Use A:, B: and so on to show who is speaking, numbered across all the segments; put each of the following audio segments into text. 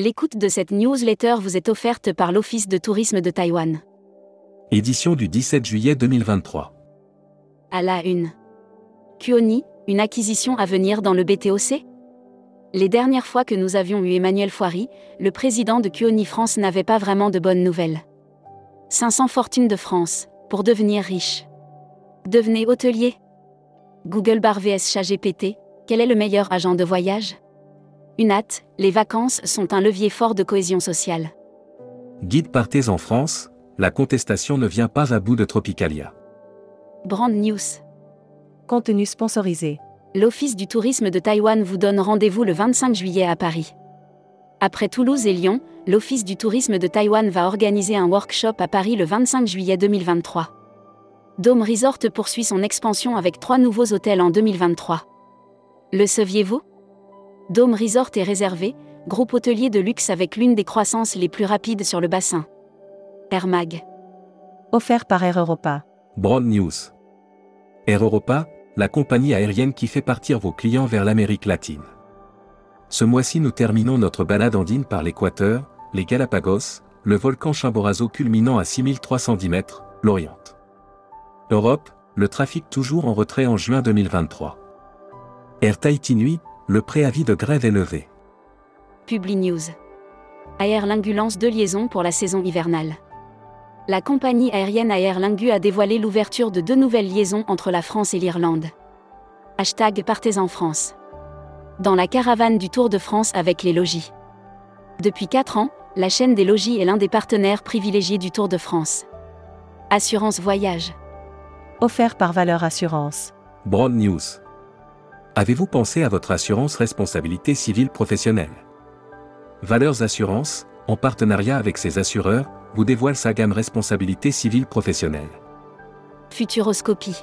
A: L'écoute de cette newsletter vous est offerte par l'Office de tourisme de Taïwan.
B: Édition du 17 juillet 2023.
A: À la une. Kuoni, une acquisition à venir dans le BTOC Les dernières fois que nous avions eu Emmanuel Foiry, le président de Kuoni France n'avait pas vraiment de bonnes nouvelles. 500 fortunes de France, pour devenir riche. Devenez hôtelier. Google Bar vs ChatGPT, quel est le meilleur agent de voyage? UNAT, les vacances sont un levier fort de cohésion sociale.
B: Guide Partez en France, la contestation ne vient pas à bout de Tropicalia.
A: Brand News.
C: Contenu sponsorisé.
A: L'Office du tourisme de Taïwan vous donne rendez-vous le 25 juillet à Paris. Après Toulouse et Lyon, l'Office du tourisme de Taïwan va organiser un workshop à Paris le 25 juillet 2023. Dome Resort poursuit son expansion avec trois nouveaux hôtels en 2023. Le saviez-vous? Dome Resort est réservé, groupe hôtelier de luxe avec l'une des croissances les plus rapides sur le bassin. Air Mag.
C: Offert par Air Europa.
B: Broad News. Air Europa, la compagnie aérienne qui fait partir vos clients vers l'Amérique latine. Ce mois-ci nous terminons notre balade andine par l'Équateur, les Galapagos, le volcan Chimborazo culminant à 6310 mètres, l'Orient. Europe, le trafic toujours en retrait en juin 2023. Air Tahiti Nuit, le préavis de grève est levé.
A: Publi News. Air Lingu lance deux liaisons pour la saison hivernale. La compagnie aérienne Air Lingu a dévoilé l'ouverture de deux nouvelles liaisons entre la France et l'Irlande. Hashtag Partez en France. Dans la caravane du Tour de France avec les logis. Depuis 4 ans, la chaîne des logis est l'un des partenaires privilégiés du Tour de France. Assurance Voyage.
C: Offert par Valeur Assurance.
B: Broad News. Avez-vous pensé à votre assurance responsabilité civile professionnelle? Valeurs Assurance, en partenariat avec ses assureurs, vous dévoile sa gamme responsabilité civile professionnelle.
A: Futuroscopie.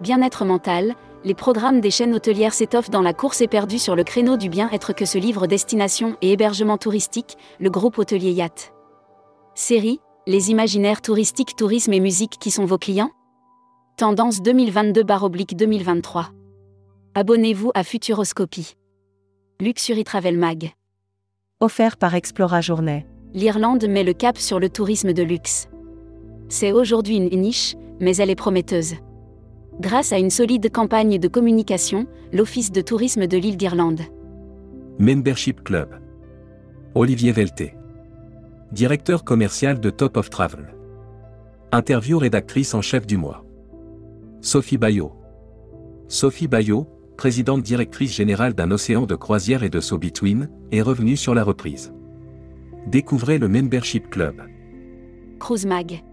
A: Bien-être mental, les programmes des chaînes hôtelières s'étoffent dans la course éperdue sur le créneau du bien-être que se livre destination et hébergement touristique, le groupe hôtelier Yacht. Série, les imaginaires touristiques, tourisme et musique qui sont vos clients? Tendance 2022-2023. Abonnez-vous à Futuroscopie. Luxury Travel Mag.
C: Offert par Explora Journée.
A: L'Irlande met le cap sur le tourisme de luxe. C'est aujourd'hui une niche, mais elle est prometteuse. Grâce à une solide campagne de communication, l'Office de tourisme de l'île d'Irlande.
B: Membership Club. Olivier Velté. Directeur commercial de Top of Travel. Interview rédactrice en chef du mois. Sophie Bayot. Sophie Bayot, présidente directrice générale d'un océan de croisière et de saut between, est revenue sur la reprise. Découvrez le Membership Club.
A: Cruise Mag.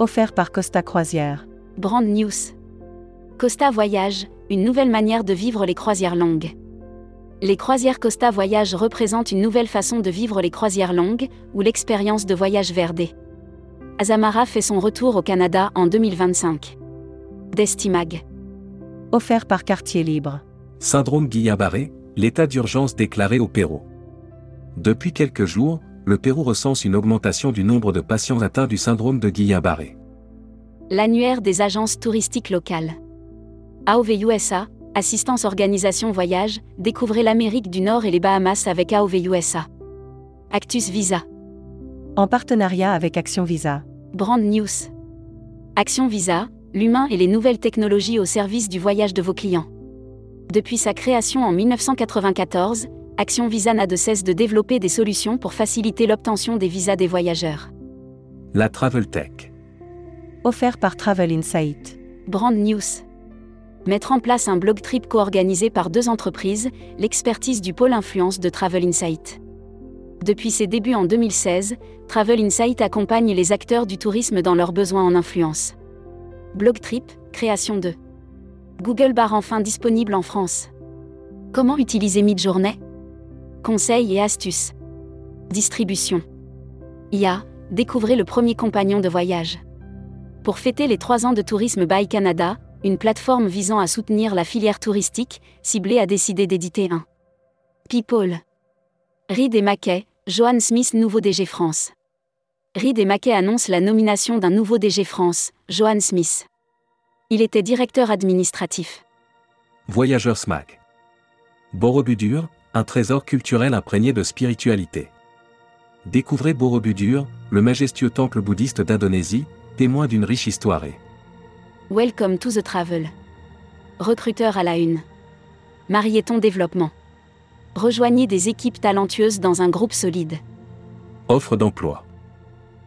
C: Offert par Costa Croisière.
A: Brand News. Costa Voyage, une nouvelle manière de vivre les croisières longues. Les croisières Costa Voyage représentent une nouvelle façon de vivre les croisières longues, ou l'expérience de voyage verdé. Azamara fait son retour au Canada en 2025. Destimag.
C: Offert par Quartier Libre.
B: Syndrome Guillain-Barré, l'état d'urgence déclaré au Pérou. Depuis quelques jours, le Pérou recense une augmentation du nombre de patients atteints du syndrome de Guillain-Barré.
A: L'annuaire des agences touristiques locales. AOV USA, Assistance Organisation Voyage, découvrez l'Amérique du Nord et les Bahamas avec AOV USA. Actus Visa.
C: En partenariat avec Action Visa.
A: Brand News. Action Visa, l'humain et les nouvelles technologies au service du voyage de vos clients. Depuis sa création en 1994, Action Visa n'a de cesse de développer des solutions pour faciliter l'obtention des visas des voyageurs.
B: La Travel Tech.
C: Offert par Travel Insight.
A: Brand News. Mettre en place un blog trip co-organisé par deux entreprises, l'expertise du pôle influence de Travel Insight. Depuis ses débuts en 2016, Travel Insight accompagne les acteurs du tourisme dans leurs besoins en influence. Blog Trip, création de Google Bar enfin disponible en France. Comment utiliser Midjourney? Conseils et astuces. Distribution. IA, découvrez le premier compagnon de voyage. Pour fêter les trois ans de Tourisme by Canada, une plateforme visant à soutenir la filière touristique, ciblée a décidé d'éditer un. People. Reed et Mackay, Johan Smith, nouveau DG France. Reed et Mackay annoncent la nomination d'un nouveau DG France, Johan Smith. Il était directeur administratif.
B: Voyageurs SMAC. Borobudur, un trésor culturel imprégné de spiritualité. Découvrez Borobudur, le majestueux temple bouddhiste d'Indonésie, témoin d'une riche histoire et
A: Welcome to the travel. Recruteur à la une. Marieton Développement. Rejoignez des équipes talentueuses dans un groupe solide.
B: offre d'emploi.